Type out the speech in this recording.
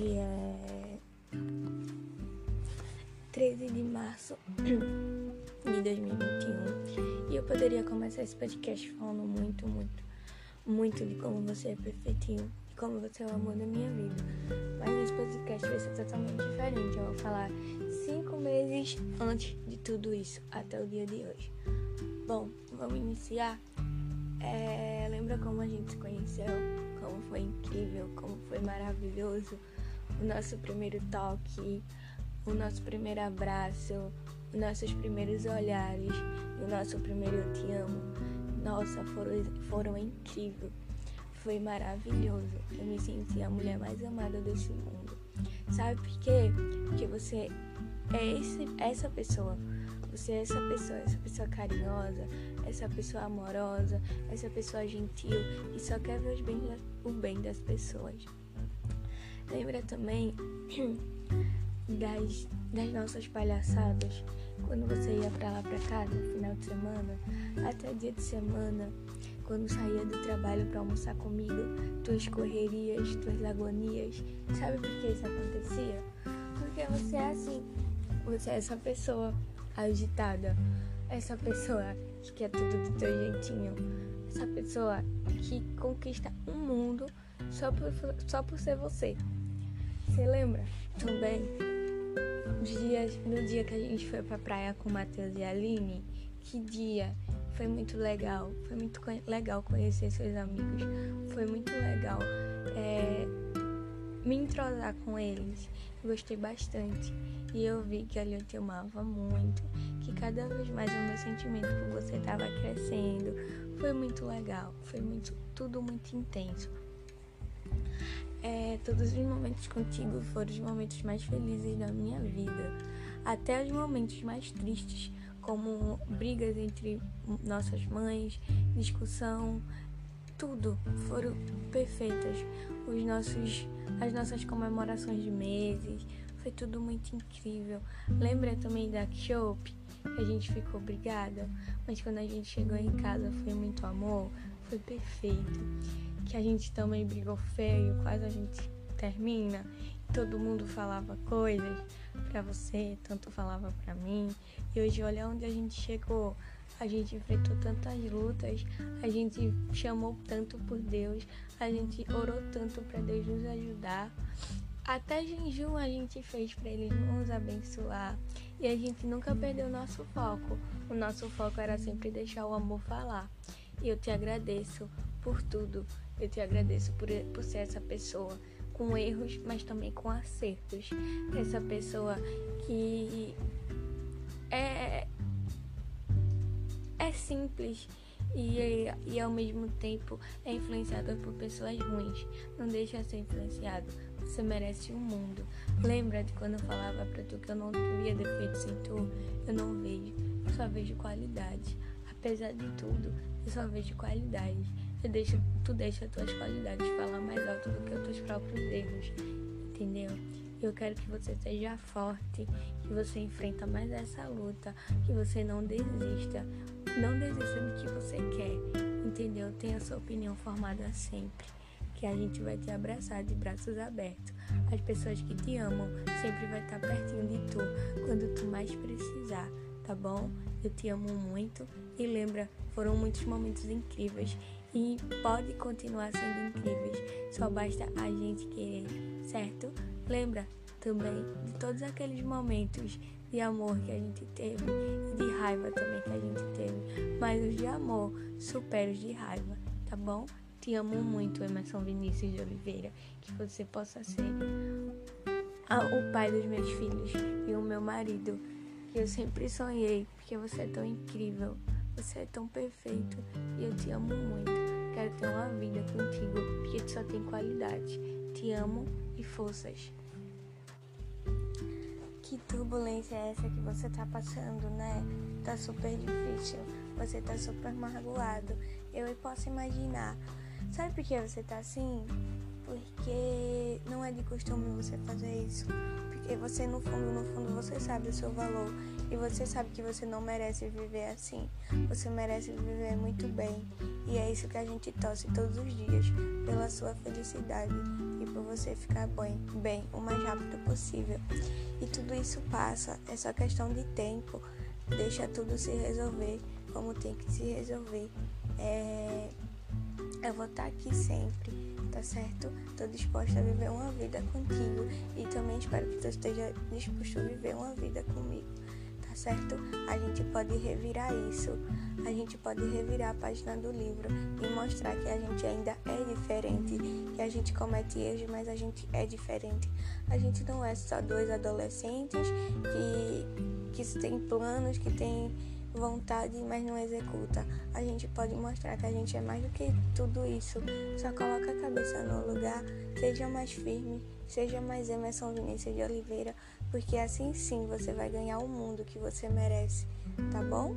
É 13 de março de 2021 e eu poderia começar esse podcast falando muito, muito, muito de como você é perfeitinho e como você é o amor da minha vida. Mas nesse podcast vai ser totalmente diferente. Eu vou falar cinco meses antes de tudo isso, até o dia de hoje. Bom, vamos iniciar. É, lembra como a gente se conheceu? Como foi incrível, como foi maravilhoso o nosso primeiro toque, o nosso primeiro abraço, os nossos primeiros olhares e o nosso primeiro eu te amo. Nossa, foram, foram incríveis. Foi maravilhoso. Eu me senti a mulher mais amada desse mundo. Sabe por quê? Porque você é esse, essa pessoa. Você é essa pessoa, essa pessoa carinhosa, essa pessoa amorosa, essa pessoa gentil e só quer ver o bem das pessoas. Lembra também das, das nossas palhaçadas quando você ia pra lá pra cá no final de semana, até dia de semana, quando saía do trabalho para almoçar comigo, tuas correrias, tuas lagonias. Sabe por que isso acontecia? Porque você é assim. Você é essa pessoa agitada, essa pessoa que quer tudo do teu jeitinho, essa pessoa que conquista um mundo só por, só por ser você. Você lembra também dias, no dia que a gente foi pra praia com o Matheus e a Aline? Que dia! Foi muito legal, foi muito legal conhecer seus amigos, foi muito legal é, me entrosar com eles. Gostei bastante e eu vi que ali eu te amava muito, que cada vez mais o meu sentimento por você estava crescendo. Foi muito legal, foi muito tudo muito intenso. É, todos os momentos contigo foram os momentos mais felizes da minha vida, até os momentos mais tristes, como brigas entre nossas mães, discussão, tudo foram perfeitas. Os nossos, as nossas comemorações de meses, foi tudo muito incrível. Lembra também da Shop? Que a gente ficou brigada, mas quando a gente chegou em casa foi muito amor, foi perfeito. Que a gente também brigou feio, quase a gente termina. Todo mundo falava coisas para você, tanto falava para mim. E hoje olha onde a gente chegou. A gente enfrentou tantas lutas, a gente chamou tanto por Deus, a gente orou tanto para Deus nos ajudar. Até jejum a gente fez para Ele nos abençoar. E a gente nunca perdeu o nosso foco. O nosso foco era sempre deixar o amor falar. E eu te agradeço por tudo. Eu te agradeço por, por ser essa pessoa com erros, mas também com acertos. Essa pessoa que é é simples e, e ao mesmo tempo é influenciado por pessoas ruins. Não deixa ser influenciado. Você merece o um mundo. Lembra de quando eu falava pra tu que eu não via defeitos em tu? Eu não vejo, eu só vejo qualidade. Apesar de tudo, eu só vejo qualidade. Eu deixo, tu deixa as tuas qualidades falar mais alto do que os teus próprios erros. Entendeu? Eu quero que você seja forte, que você enfrenta mais essa luta, que você não desista. Não desista do que você quer, entendeu? Tenha sua opinião formada sempre. Que a gente vai te abraçar de braços abertos. As pessoas que te amam sempre vai estar pertinho de tu quando tu mais precisar, tá bom? Eu te amo muito e lembra, foram muitos momentos incríveis e pode continuar sendo incríveis. Só basta a gente querer, certo? Lembra também de todos aqueles momentos de amor que a gente teve e de raiva também que a gente teve. Mas os de amor superam os de raiva, tá bom? Te amo muito, Emerson Vinícius de Oliveira. Que você possa ser o pai dos meus filhos e o meu marido. Que eu sempre sonhei, porque você é tão incrível. Você é tão perfeito e eu te amo muito. Quero ter uma vida contigo, porque tu só tem qualidade. Te amo e forças. Que turbulência é essa que você tá passando, né? Tá super difícil. Você tá super magoado. Eu posso imaginar. Sabe por que você tá assim? porque não é de costume você fazer isso. Porque você, no fundo, no fundo, você sabe o seu valor e você sabe que você não merece viver assim. Você merece viver muito bem. E é isso que a gente torce todos os dias, pela sua felicidade e por você ficar bem, bem o mais rápido possível. E tudo isso passa, é só questão de tempo. Deixa tudo se resolver como tem que se resolver. É... Eu vou estar aqui sempre, tá certo? Tô disposta a viver uma vida contigo e também espero que tu esteja disposto a viver uma vida comigo certo? A gente pode revirar isso, a gente pode revirar a página do livro e mostrar que a gente ainda é diferente, que a gente comete erros, mas a gente é diferente. A gente não é só dois adolescentes que, que têm planos, que têm vontade, mas não executa. A gente pode mostrar que a gente é mais do que tudo isso. Só coloca a cabeça no lugar, seja mais firme, seja mais Emerson Vinícius de Oliveira, porque assim sim você vai ganhar o mundo que você merece, tá bom?